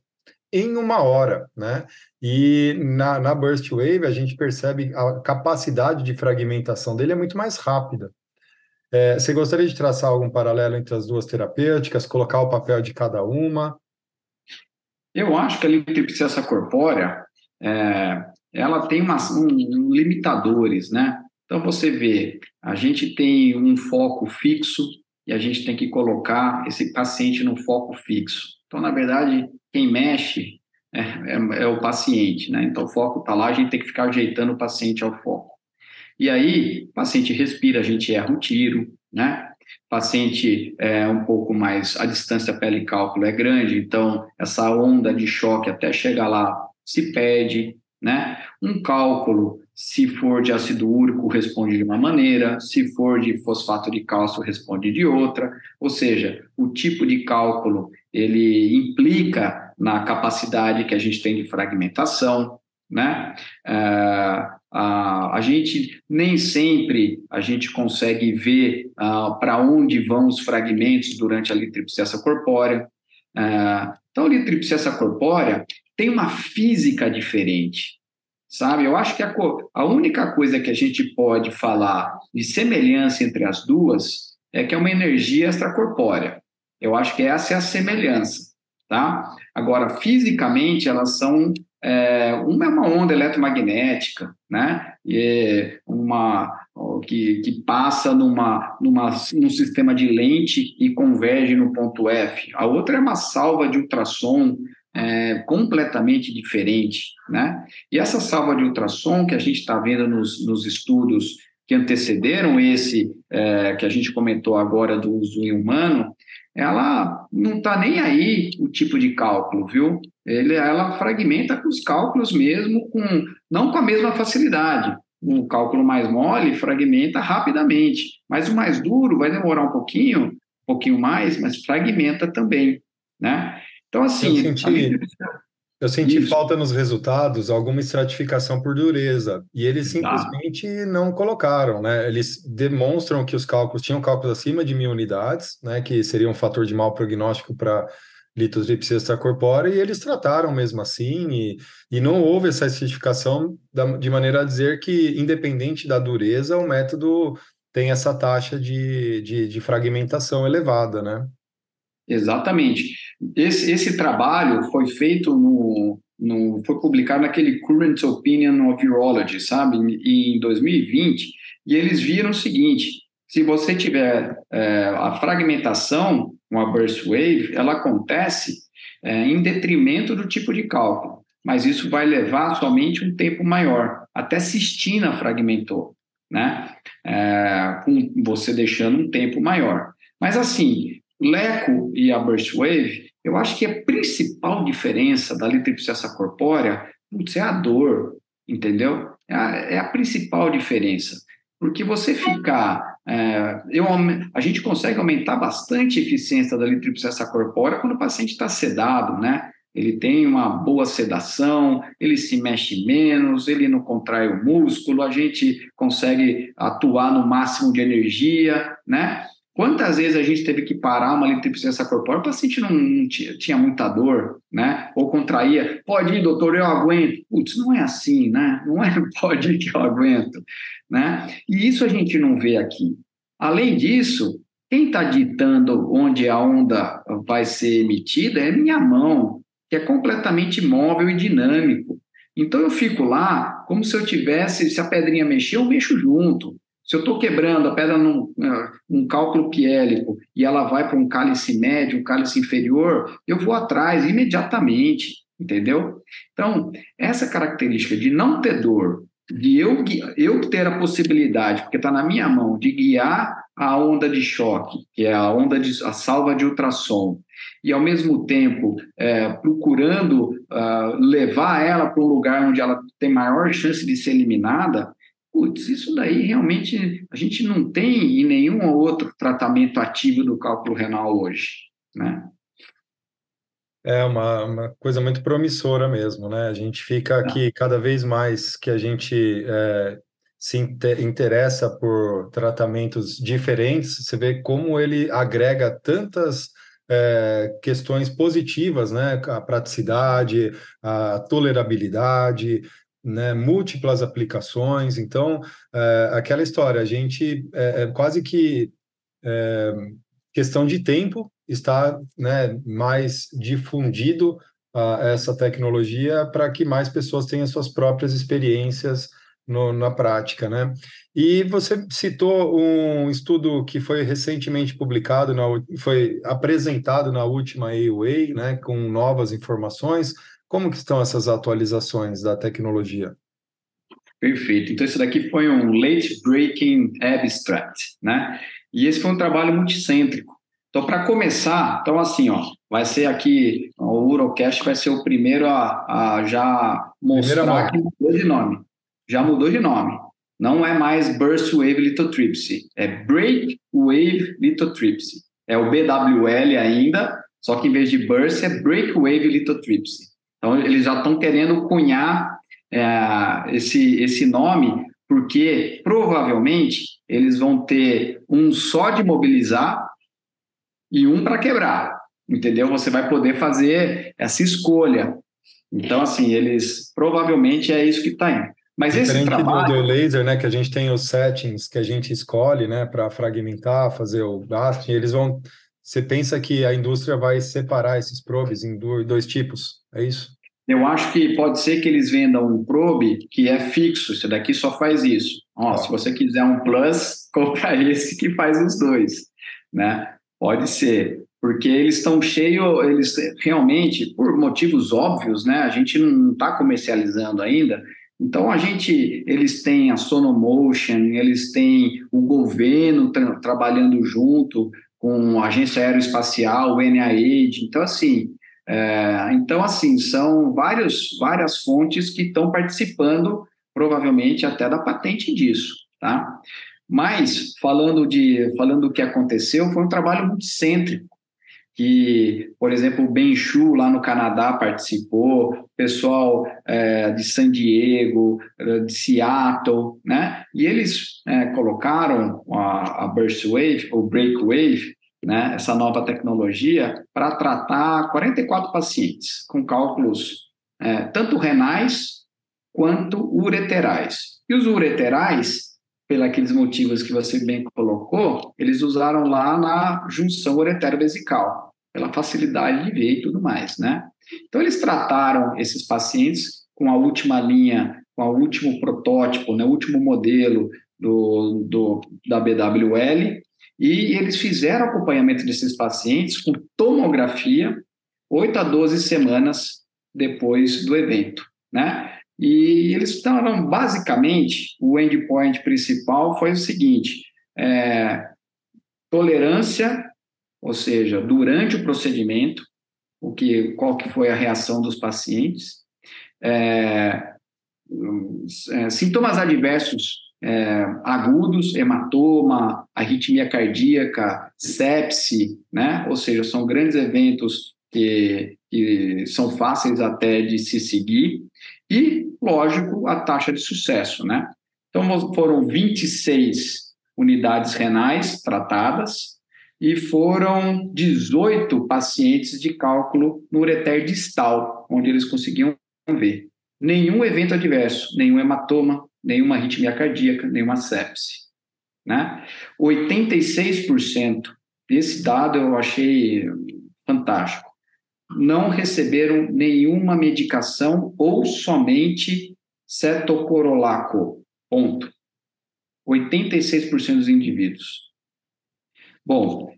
em uma hora, né? E na, na Burst Wave a gente percebe a capacidade de fragmentação dele é muito mais rápida. É, você gostaria de traçar algum paralelo entre as duas terapêuticas, colocar o papel de cada uma? Eu acho que a lipotripsia corpórea, é, ela tem umas, um, um, limitadores, né? Então você vê, a gente tem um foco fixo e a gente tem que colocar esse paciente no foco fixo. Então, na verdade, quem mexe é, é, é o paciente, né? Então o foco está lá, a gente tem que ficar ajeitando o paciente ao foco. E aí, o paciente respira, a gente erra o tiro, né? Paciente é um pouco mais, a distância pele-cálculo é grande, então essa onda de choque até chegar lá se perde, né? Um cálculo, se for de ácido úrico, responde de uma maneira, se for de fosfato de cálcio, responde de outra, ou seja, o tipo de cálculo, ele implica na capacidade que a gente tem de fragmentação, né? Uh, a, a gente nem sempre a gente consegue ver uh, para onde vão os fragmentos durante a litripsessa corpórea. Uh, então, a litripsessa corpórea tem uma física diferente, sabe? Eu acho que a, a única coisa que a gente pode falar de semelhança entre as duas é que é uma energia extracorpórea. Eu acho que essa é a semelhança, tá? Agora, fisicamente, elas são é, uma é uma onda eletromagnética, né? E é uma que, que passa numa, numa, num sistema de lente e converge no ponto F. A outra é uma salva de ultrassom é, completamente diferente, né? E essa salva de ultrassom que a gente está vendo nos, nos estudos que antecederam esse é, que a gente comentou agora do uso em humano, ela não está nem aí o tipo de cálculo, viu? Ele, ela fragmenta com os cálculos mesmo, com, não com a mesma facilidade. Um cálculo mais mole fragmenta rapidamente, mas o mais duro vai demorar um pouquinho, um pouquinho mais, mas fragmenta também, né? Então, assim... Eu senti, eu senti falta nos resultados alguma estratificação por dureza, e eles simplesmente não colocaram, né? Eles demonstram que os cálculos tinham cálculos acima de mil unidades, né? Que seria um fator de mau prognóstico para litotripsia extracorpórea, e eles trataram mesmo assim, e, e não houve essa estratificação da, de maneira a dizer que, independente da dureza, o método tem essa taxa de, de, de fragmentação elevada, né? Exatamente. Esse, esse trabalho foi feito no, no, foi publicado naquele Current Opinion of Urology, sabe, em 2020, e eles viram o seguinte: se você tiver é, a fragmentação, uma burst wave, ela acontece é, em detrimento do tipo de cálculo, mas isso vai levar somente um tempo maior. Até cistina fragmentou, né? É, com você deixando um tempo maior. Mas assim, Leco e a Burst Wave, eu acho que a principal diferença da litripsessa corpórea putz, é a dor, entendeu? É a, é a principal diferença. Porque você ficar. É, eu, a gente consegue aumentar bastante a eficiência da litripsessa corpórea quando o paciente está sedado, né? Ele tem uma boa sedação, ele se mexe menos, ele não contrai o músculo, a gente consegue atuar no máximo de energia, né? Quantas vezes a gente teve que parar uma litripsência corpórea, o paciente não, não tinha, tinha, muita dor, né? Ou contraía, pode ir, doutor, eu aguento. Putz, não é assim, né? Não é pode ir que eu aguento, né? E isso a gente não vê aqui. Além disso, quem está ditando onde a onda vai ser emitida é minha mão, que é completamente móvel e dinâmico. Então eu fico lá como se eu tivesse, se a pedrinha mexer, eu mexo junto. Se eu estou quebrando a pedra num, num cálculo piélico e ela vai para um cálice médio, um cálice inferior, eu vou atrás imediatamente, entendeu? Então, essa característica de não ter dor, de eu, eu ter a possibilidade, porque está na minha mão, de guiar a onda de choque, que é a onda de a salva de ultrassom, e, ao mesmo tempo, é, procurando uh, levar ela para um lugar onde ela tem maior chance de ser eliminada, putz, isso daí realmente a gente não tem em nenhum outro tratamento ativo do cálculo renal hoje, né? É uma, uma coisa muito promissora mesmo, né? A gente fica tá. aqui cada vez mais que a gente é, se interessa por tratamentos diferentes, você vê como ele agrega tantas é, questões positivas, né? A praticidade, a tolerabilidade, né? múltiplas aplicações. Então, é, aquela história, a gente é, é quase que é, questão de tempo está né, mais difundido essa tecnologia para que mais pessoas tenham suas próprias experiências no, na prática, né? E você citou um estudo que foi recentemente publicado, na, foi apresentado na última AUA, né, com novas informações. Como que estão essas atualizações da tecnologia? Perfeito. Então, isso daqui foi um late breaking abstract, né? E esse foi um trabalho multicêntrico. Então, para começar, então assim, ó, vai ser aqui, o Urocast vai ser o primeiro a, a já mostrar que mudou de nome. Já mudou de nome. Não é mais Burst Wave Lithotripsy, é Break Wave Lithotripsy. É o BWL ainda, só que em vez de Burst é Break Wave Lithotripsy. Então, eles já estão querendo cunhar é, esse, esse nome, porque provavelmente eles vão ter um só de mobilizar e um para quebrar, entendeu? Você vai poder fazer essa escolha. Então, assim, eles provavelmente é isso que está indo. Mas Diferente esse trabalho... do, do laser, né, que a gente tem os settings que a gente escolhe, né, para fragmentar, fazer o basting, eles vão. Você pensa que a indústria vai separar esses probes em dois tipos? É isso? Eu acho que pode ser que eles vendam um probe que é fixo, esse daqui só faz isso. Ó, Se você quiser um plus, compra esse que faz os dois, né? Pode ser, porque eles estão cheios, eles realmente, por motivos óbvios, né? A gente não está comercializando ainda. Então a gente, eles têm a Sonomotion, eles têm o governo tra trabalhando junto com a Agência Aeroespacial, o NIH. Então assim, é, então assim são vários, várias fontes que estão participando, provavelmente até da patente disso, tá? Mas, falando, de, falando do que aconteceu, foi um trabalho muito cêntrico, que, por exemplo, o Ben Shu, lá no Canadá, participou, pessoal é, de San Diego, é, de Seattle, né? E eles é, colocaram a, a Burst Wave, ou Break Wave, né, essa nova tecnologia, para tratar 44 pacientes com cálculos é, tanto renais quanto ureterais. E os ureterais pelos motivos que você bem colocou, eles usaram lá na junção uretero-vesical, pela facilidade de ver e tudo mais, né? Então, eles trataram esses pacientes com a última linha, com o último protótipo, né, o último modelo do, do, da BWL, e eles fizeram acompanhamento desses pacientes com tomografia 8 a 12 semanas depois do evento, né? E eles estavam, basicamente, o endpoint principal foi o seguinte: é, tolerância, ou seja, durante o procedimento, o que, qual que foi a reação dos pacientes, é, é, sintomas adversos é, agudos, hematoma, arritmia cardíaca, sepse, né? Ou seja, são grandes eventos que, que são fáceis até de se seguir e, lógico, a taxa de sucesso, né? Então, foram 26 unidades renais tratadas e foram 18 pacientes de cálculo no ureter distal, onde eles conseguiam ver. Nenhum evento adverso, nenhum hematoma, nenhuma arritmia cardíaca, nenhuma sepse. Né? 86%, esse dado eu achei fantástico não receberam nenhuma medicação ou somente cetocorolaco. Ponto. 86% dos indivíduos. Bom,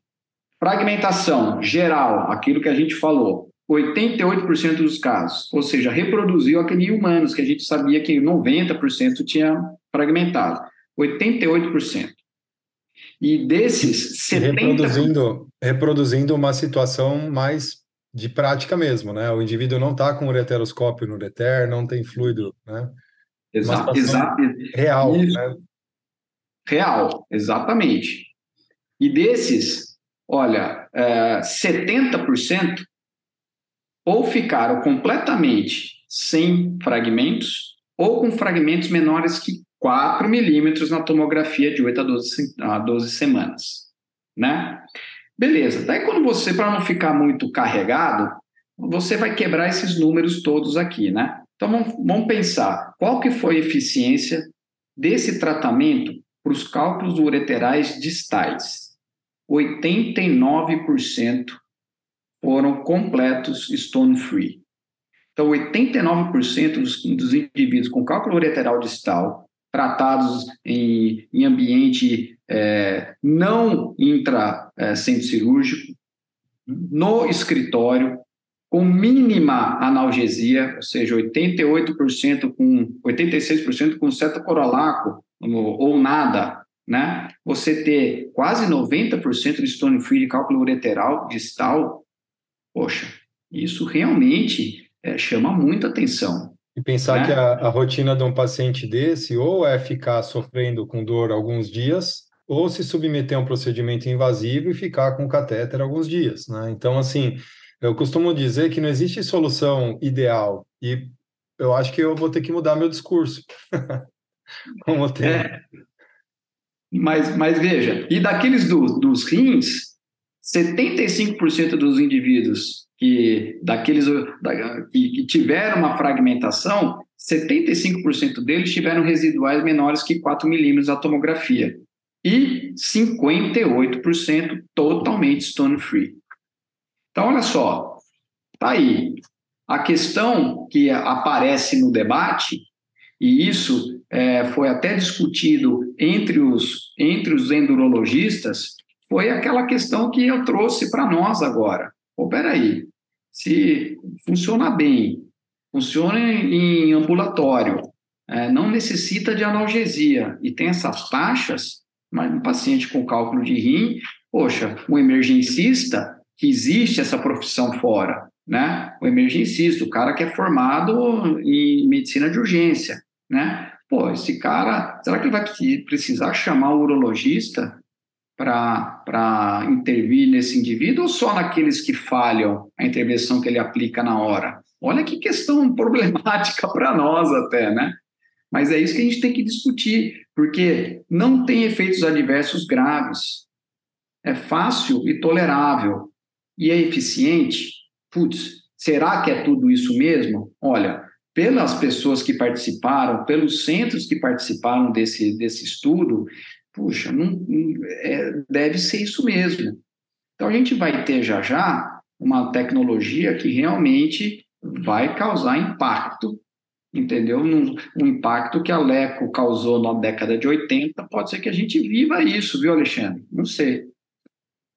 fragmentação geral, aquilo que a gente falou, 88% dos casos, ou seja, reproduziu aquele humanos que a gente sabia que 90% tinha fragmentado. 88%. E desses 70%... Reproduzindo, reproduzindo uma situação mais de prática mesmo, né? O indivíduo não está com ureteroscópio no ureter, não tem fluido, né? Exato, exato. Real, né? Real, exatamente. E desses, olha, é, 70% ou ficaram completamente sem fragmentos ou com fragmentos menores que 4 milímetros na tomografia de 8 a 12, a 12 semanas, né? Beleza. Daí quando você, para não ficar muito carregado, você vai quebrar esses números todos aqui, né? Então vamos, vamos pensar, qual que foi a eficiência desse tratamento para os cálculos ureterais distais? 89% foram completos stone free. Então, 89% dos, dos indivíduos com cálculo ureteral distal tratados em, em ambiente é, não intra-centro é, cirúrgico, no escritório, com mínima analgesia, ou seja, 88% com 86% com cetocorolaco ou nada, né? Você ter quase 90% de stone free de cálculo ureteral distal, poxa, isso realmente é, chama muita atenção. E pensar né? que a, a, rotina de um paciente desse ou é ficar sofrendo com dor alguns dias, ou se submeter a um procedimento invasivo e ficar com catéter alguns dias, né? Então, assim, eu costumo dizer que não existe solução ideal e eu acho que eu vou ter que mudar meu discurso. Como tem. É. Mas, mas veja, e daqueles do, dos rins, 75% dos indivíduos que daqueles da, que, que tiveram uma fragmentação, 75% deles tiveram residuais menores que 4 milímetros da tomografia e 58% totalmente stone free. Então, olha só, tá aí. A questão que aparece no debate, e isso é, foi até discutido entre os, entre os endurologistas, foi aquela questão que eu trouxe para nós agora. Pô, peraí, se funciona bem, funciona em ambulatório, é, não necessita de analgesia e tem essas taxas, mas um paciente com cálculo de rim, poxa, um emergencista, que existe essa profissão fora, né? O emergencista, o cara que é formado em medicina de urgência, né? Pô, esse cara, será que ele vai precisar chamar o urologista para intervir nesse indivíduo ou só naqueles que falham a intervenção que ele aplica na hora? Olha que questão problemática para nós até, né? Mas é isso que a gente tem que discutir, porque não tem efeitos adversos graves. É fácil e tolerável. E é eficiente? Putz, será que é tudo isso mesmo? Olha, pelas pessoas que participaram, pelos centros que participaram desse, desse estudo, puxa, não, é, deve ser isso mesmo. Então a gente vai ter já já uma tecnologia que realmente vai causar impacto, entendeu? Um, um impacto que a Leco causou na década de 80, pode ser que a gente viva isso, viu, Alexandre? Não sei.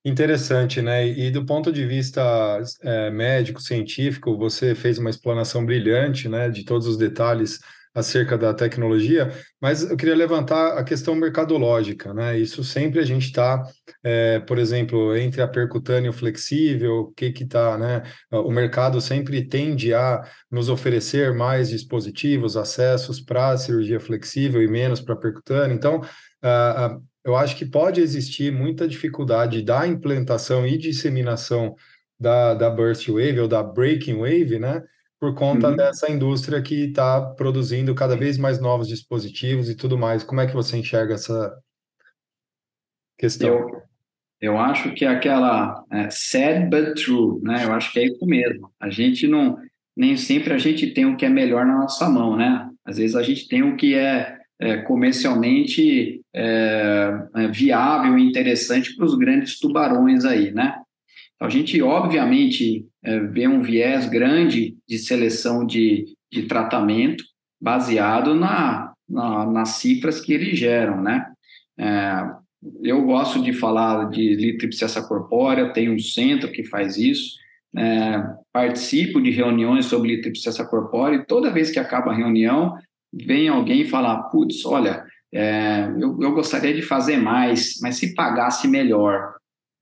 Interessante, né? E do ponto de vista é, médico, científico, você fez uma explanação brilhante, né, de todos os detalhes acerca da tecnologia, mas eu queria levantar a questão mercadológica, né? Isso sempre a gente está, é, por exemplo, entre a percutânea e o flexível, o que que está, né? O mercado sempre tende a nos oferecer mais dispositivos, acessos para a cirurgia flexível e menos para a percutânea. Então, uh, eu acho que pode existir muita dificuldade da implantação e disseminação da, da burst wave ou da breaking wave, né? por conta uhum. dessa indústria que está produzindo cada vez mais novos dispositivos e tudo mais. Como é que você enxerga essa questão? Eu, eu acho que é aquela é, sad but true, né? Eu acho que é isso mesmo. A gente não, nem sempre a gente tem o que é melhor na nossa mão, né? Às vezes a gente tem o que é, é comercialmente é, é viável e interessante para os grandes tubarões aí, né? A gente, obviamente, é, vê um viés grande de seleção de, de tratamento baseado na, na, nas cifras que eles geram, né? É, eu gosto de falar de litripsessa corpórea, tem um centro que faz isso, é, participo de reuniões sobre litripsessa corpórea e toda vez que acaba a reunião, vem alguém falar, putz, olha, é, eu, eu gostaria de fazer mais, mas se pagasse melhor,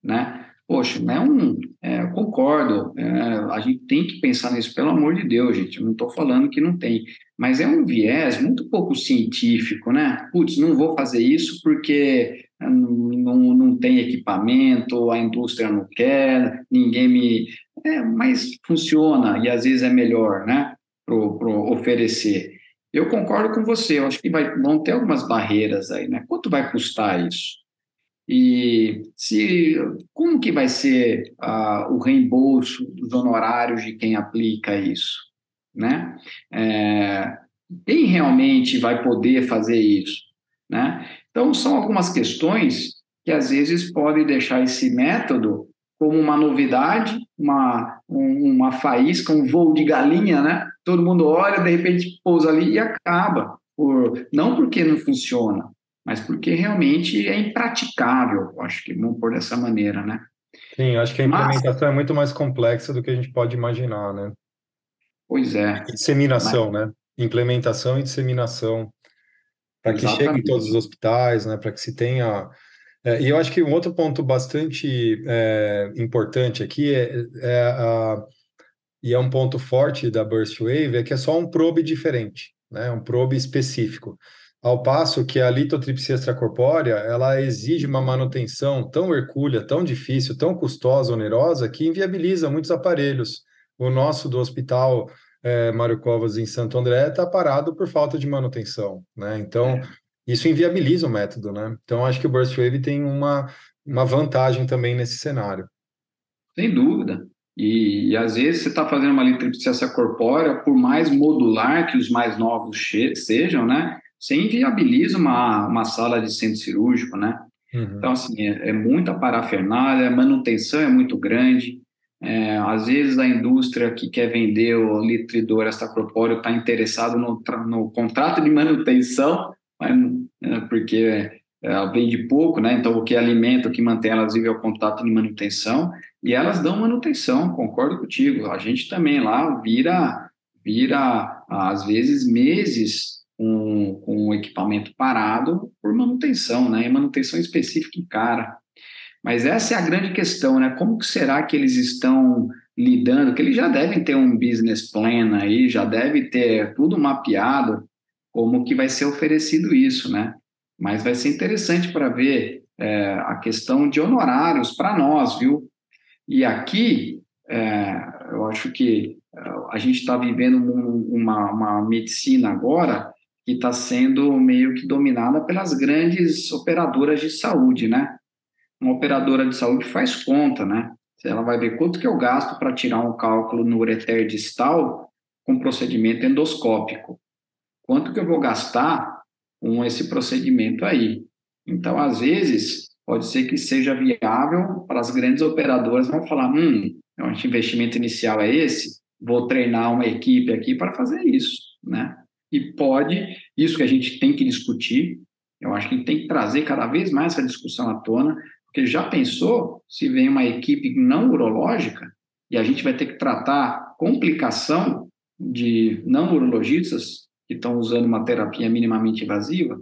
né? Poxa, não é um. É, concordo, é, a gente tem que pensar nisso, pelo amor de Deus, gente. Eu não estou falando que não tem, mas é um viés muito pouco científico, né? Putz, não vou fazer isso porque não, não tem equipamento, a indústria não quer, ninguém me. É, mas funciona e às vezes é melhor, né? Para oferecer. Eu concordo com você, eu acho que vai, vão ter algumas barreiras aí, né? Quanto vai custar isso? E se, como que vai ser uh, o reembolso dos honorários de quem aplica isso? Né? É, quem realmente vai poder fazer isso? Né? Então, são algumas questões que às vezes podem deixar esse método como uma novidade, uma, uma faísca, um voo de galinha, né? Todo mundo olha, de repente pousa ali e acaba. Por, não porque não funciona, mas porque realmente é impraticável, acho que vamos pôr dessa maneira, né? Sim, acho que a implementação mas, é muito mais complexa do que a gente pode imaginar, né? Pois é. E disseminação, mas... né? Implementação e disseminação para que chegue em todos os hospitais, né? Para que se tenha é, e eu acho que um outro ponto bastante é, importante aqui é, é a, e é um ponto forte da Burst Wave é que é só um probe diferente, né? Um probe específico. Ao passo que a litotripsia extracorpórea, ela exige uma manutenção tão hercúlea, tão difícil, tão custosa, onerosa, que inviabiliza muitos aparelhos. O nosso do hospital é, Mário Covas em Santo André está parado por falta de manutenção, né? Então, é. isso inviabiliza o método, né? Então, acho que o Burst Wave tem uma, uma vantagem também nesse cenário. Sem dúvida. E, e às vezes você está fazendo uma litripsia corpórea, por mais modular que os mais novos sejam, né? você inviabiliza uma, uma sala de centro cirúrgico, né? Uhum. Então, assim, é, é, muita parafernália, a manutenção é muito grande. É, às vezes a indústria que quer vender o litridor extracorpóreo está interessado no, no contrato de manutenção, mas, é, porque ela vende pouco, né? Então, o que alimenta, o que mantém elas vivem é o contrato de manutenção, e elas dão manutenção, concordo contigo. A gente também lá vira, vira às vezes, meses com, com o equipamento parado por manutenção, né? E manutenção específica e cara. Mas essa é a grande questão, né? Como que será que eles estão lidando? Que eles já devem ter um business plan aí, já deve ter tudo mapeado como que vai ser oferecido isso, né? Mas vai ser interessante para ver é, a questão de honorários para nós, viu? E aqui, é, eu acho que é, a gente está vivendo uma, uma medicina agora que está sendo meio que dominada pelas grandes operadoras de saúde, né? Uma operadora de saúde faz conta, né? Ela vai ver quanto que eu gasto para tirar um cálculo no ureter distal com procedimento endoscópico. Quanto que eu vou gastar com esse procedimento aí? Então, às vezes, pode ser que seja viável para as grandes operadoras vão falar, hum, o investimento inicial é esse, vou treinar uma equipe aqui para fazer isso, né? e pode, isso que a gente tem que discutir, eu acho que a gente tem que trazer cada vez mais essa discussão à tona, porque já pensou se vem uma equipe não urológica e a gente vai ter que tratar complicação de não urologistas que estão usando uma terapia minimamente invasiva?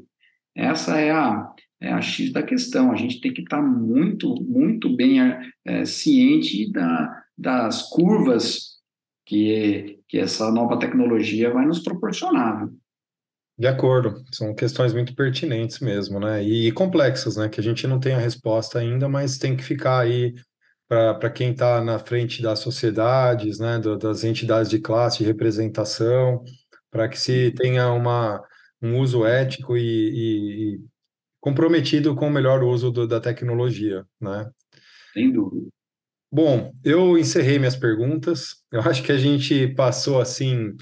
Essa é a, é a X da questão. A gente tem que estar muito, muito bem é, ciente da, das curvas que, que essa nova tecnologia vai nos proporcionar. De acordo, são questões muito pertinentes mesmo, né? E complexas, né? Que a gente não tem a resposta ainda, mas tem que ficar aí para quem está na frente das sociedades, né? Do, das entidades de classe, de representação, para que se tenha uma, um uso ético e, e, e comprometido com o melhor uso do, da tecnologia, né? Sem dúvida. Bom, eu encerrei minhas perguntas. Eu acho que a gente passou assim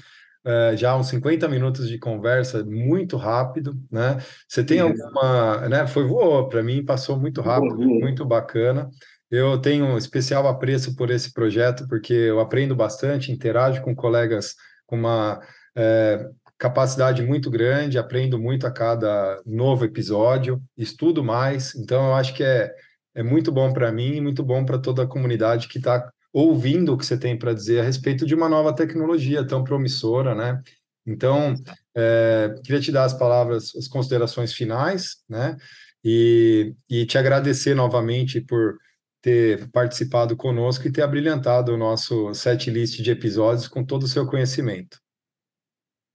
é, já uns 50 minutos de conversa muito rápido, né? Você tem alguma, né? Foi voou para mim, passou muito rápido, muito bacana. Eu tenho um especial apreço por esse projeto porque eu aprendo bastante, interajo com colegas com uma é, capacidade muito grande, aprendo muito a cada novo episódio, estudo mais. Então, eu acho que é é muito bom para mim e muito bom para toda a comunidade que está ouvindo o que você tem para dizer a respeito de uma nova tecnologia tão promissora, né? Então, É, queria te dar as palavras, as considerações finais, né? E, e te agradecer novamente por ter participado conosco e ter abrilhantado o nosso set list de episódios com todo o seu conhecimento.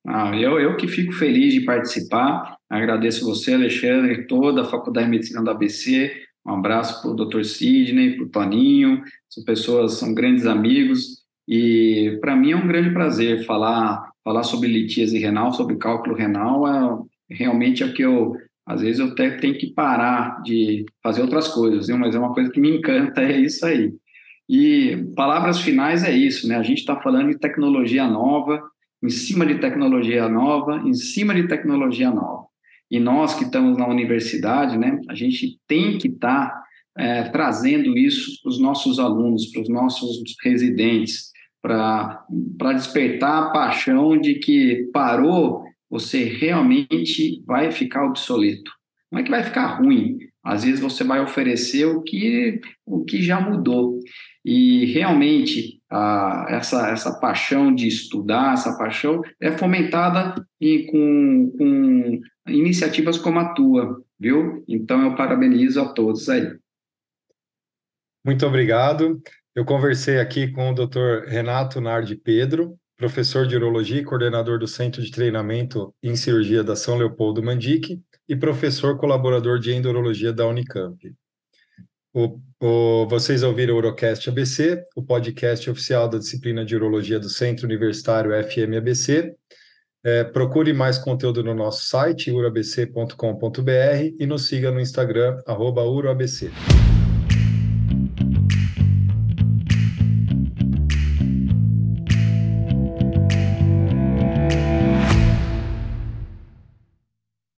Ah, eu, eu que fico feliz de participar. Agradeço você, Alexandre, toda a Faculdade de Medicina da ABC. Um abraço para o Dr. Sidney, para o Toninho. São pessoas, são grandes amigos. E para mim é um grande prazer falar, falar sobre litíase renal, sobre cálculo renal. É, realmente é o que eu às vezes eu até tenho que parar de fazer outras coisas, viu? mas é uma coisa que me encanta, é isso aí. E palavras finais é isso, né? A gente está falando de tecnologia nova, em cima de tecnologia nova, em cima de tecnologia nova. E nós que estamos na universidade, né? A gente tem que estar tá, é, trazendo isso para os nossos alunos, para os nossos residentes, para despertar a paixão de que parou você realmente vai ficar obsoleto. Não é que vai ficar ruim, às vezes você vai oferecer o que, o que já mudou. E realmente essa, essa paixão de estudar, essa paixão é fomentada e com, com iniciativas como a tua, viu? Então eu parabenizo a todos aí. Muito obrigado. Eu conversei aqui com o Dr. Renato Nardi Pedro, professor de urologia e coordenador do Centro de Treinamento em Cirurgia da São Leopoldo Mandique e professor colaborador de endurologia da Unicamp. O, o, vocês ouviram o Urocast ABC, o podcast oficial da disciplina de urologia do Centro Universitário FMABC. É, procure mais conteúdo no nosso site, urabc.com.br, e nos siga no Instagram, uroabc.